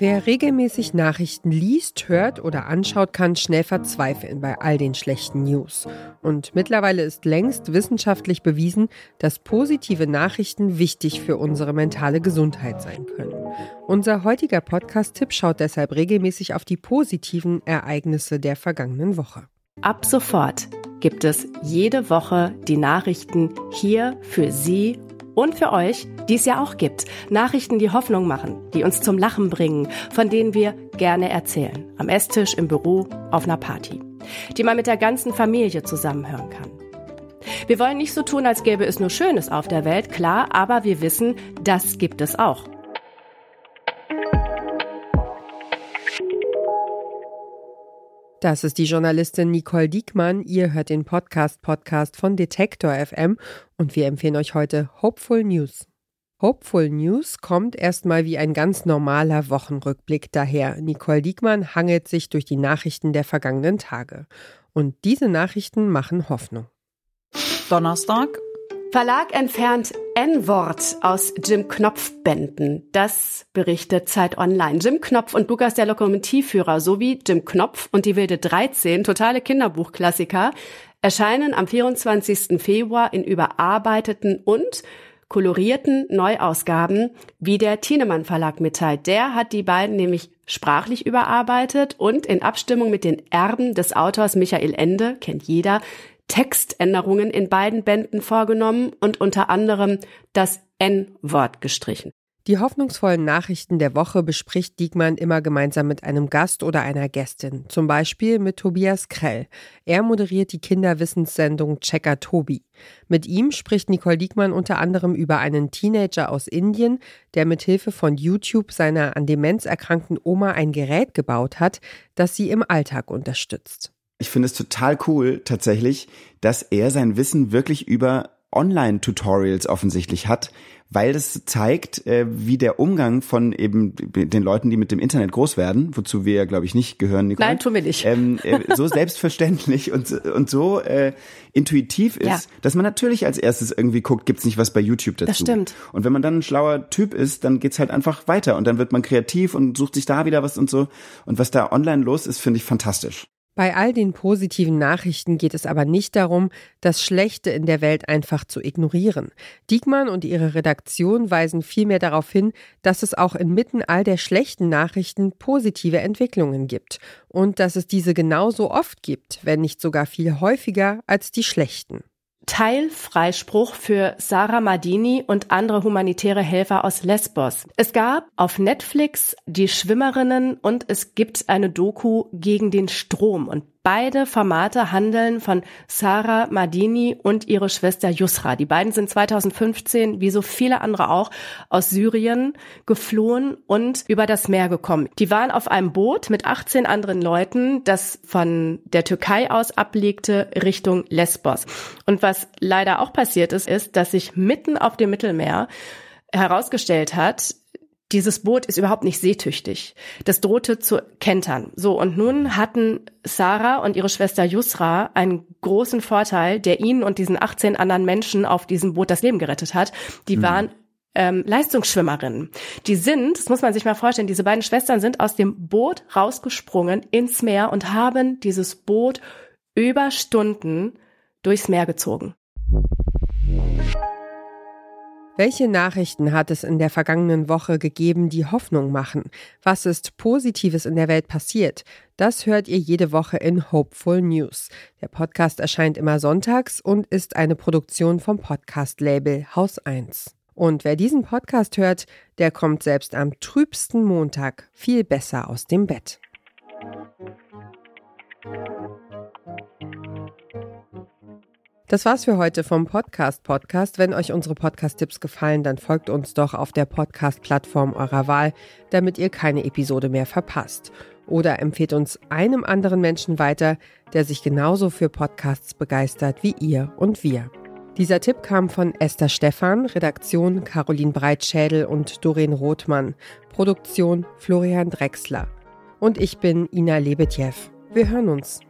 Wer regelmäßig Nachrichten liest, hört oder anschaut, kann schnell verzweifeln bei all den schlechten News. Und mittlerweile ist längst wissenschaftlich bewiesen, dass positive Nachrichten wichtig für unsere mentale Gesundheit sein können. Unser heutiger Podcast-Tipp schaut deshalb regelmäßig auf die positiven Ereignisse der vergangenen Woche. Ab sofort gibt es jede Woche die Nachrichten hier für Sie und für euch, die es ja auch gibt. Nachrichten, die Hoffnung machen, die uns zum Lachen bringen, von denen wir gerne erzählen. Am Esstisch, im Büro, auf einer Party. Die man mit der ganzen Familie zusammenhören kann. Wir wollen nicht so tun, als gäbe es nur Schönes auf der Welt, klar, aber wir wissen, das gibt es auch. Das ist die Journalistin Nicole Diekmann. Ihr hört den Podcast Podcast von Detektor FM und wir empfehlen euch heute Hopeful News. Hopeful News kommt erstmal wie ein ganz normaler Wochenrückblick daher. Nicole Diekmann hangelt sich durch die Nachrichten der vergangenen Tage. Und diese Nachrichten machen Hoffnung. Donnerstag, Verlag entfernt N-Wort aus Jim Knopf Bänden. Das berichtet Zeit Online. Jim Knopf und Lukas der Lokomotivführer sowie Jim Knopf und die wilde 13, totale Kinderbuchklassiker, erscheinen am 24. Februar in überarbeiteten und kolorierten Neuausgaben, wie der Thienemann Verlag mitteilt. Der hat die beiden nämlich sprachlich überarbeitet und in Abstimmung mit den Erben des Autors Michael Ende, kennt jeder, Textänderungen in beiden Bänden vorgenommen und unter anderem das N-Wort gestrichen. Die hoffnungsvollen Nachrichten der Woche bespricht Diekmann immer gemeinsam mit einem Gast oder einer Gästin, zum Beispiel mit Tobias Krell. Er moderiert die Kinderwissenssendung Checker Tobi. Mit ihm spricht Nicole Diekmann unter anderem über einen Teenager aus Indien, der mit Hilfe von YouTube seiner an Demenz erkrankten Oma ein Gerät gebaut hat, das sie im Alltag unterstützt ich finde es total cool tatsächlich, dass er sein Wissen wirklich über Online-Tutorials offensichtlich hat, weil das zeigt, äh, wie der Umgang von eben den Leuten, die mit dem Internet groß werden, wozu wir ja, glaube ich, nicht gehören, Nicole. Nein, tun wir nicht. Ähm, äh, so selbstverständlich und, und so äh, intuitiv ist, ja. dass man natürlich als erstes irgendwie guckt, gibt's nicht was bei YouTube dazu. Das stimmt. Und wenn man dann ein schlauer Typ ist, dann geht's halt einfach weiter und dann wird man kreativ und sucht sich da wieder was und so. Und was da online los ist, finde ich fantastisch. Bei all den positiven Nachrichten geht es aber nicht darum, das Schlechte in der Welt einfach zu ignorieren. Diekmann und ihre Redaktion weisen vielmehr darauf hin, dass es auch inmitten all der schlechten Nachrichten positive Entwicklungen gibt und dass es diese genauso oft gibt, wenn nicht sogar viel häufiger als die schlechten. Teilfreispruch für Sarah Madini und andere humanitäre Helfer aus Lesbos. Es gab auf Netflix die Schwimmerinnen und es gibt eine Doku gegen den Strom und Beide Formate handeln von Sarah Madini und ihre Schwester Yusra. Die beiden sind 2015, wie so viele andere auch, aus Syrien geflohen und über das Meer gekommen. Die waren auf einem Boot mit 18 anderen Leuten, das von der Türkei aus ablegte Richtung Lesbos. Und was leider auch passiert ist, ist, dass sich mitten auf dem Mittelmeer herausgestellt hat, dieses Boot ist überhaupt nicht seetüchtig. Das drohte zu kentern. So, und nun hatten Sarah und ihre Schwester Yusra einen großen Vorteil, der ihnen und diesen 18 anderen Menschen auf diesem Boot das Leben gerettet hat. Die mhm. waren ähm, Leistungsschwimmerinnen. Die sind, das muss man sich mal vorstellen, diese beiden Schwestern sind aus dem Boot rausgesprungen ins Meer und haben dieses Boot über Stunden durchs Meer gezogen. Welche Nachrichten hat es in der vergangenen Woche gegeben, die Hoffnung machen? Was ist Positives in der Welt passiert? Das hört ihr jede Woche in Hopeful News. Der Podcast erscheint immer sonntags und ist eine Produktion vom Podcast-Label Haus 1. Und wer diesen Podcast hört, der kommt selbst am trübsten Montag viel besser aus dem Bett. Das war's für heute vom Podcast Podcast. Wenn euch unsere Podcast-Tipps gefallen, dann folgt uns doch auf der Podcast-Plattform eurer Wahl, damit ihr keine Episode mehr verpasst. Oder empfehlt uns einem anderen Menschen weiter, der sich genauso für Podcasts begeistert wie ihr und wir. Dieser Tipp kam von Esther Stephan, Redaktion Caroline Breitschädel und Doreen Rothmann, Produktion Florian Drexler. Und ich bin Ina Lebetjew. Wir hören uns.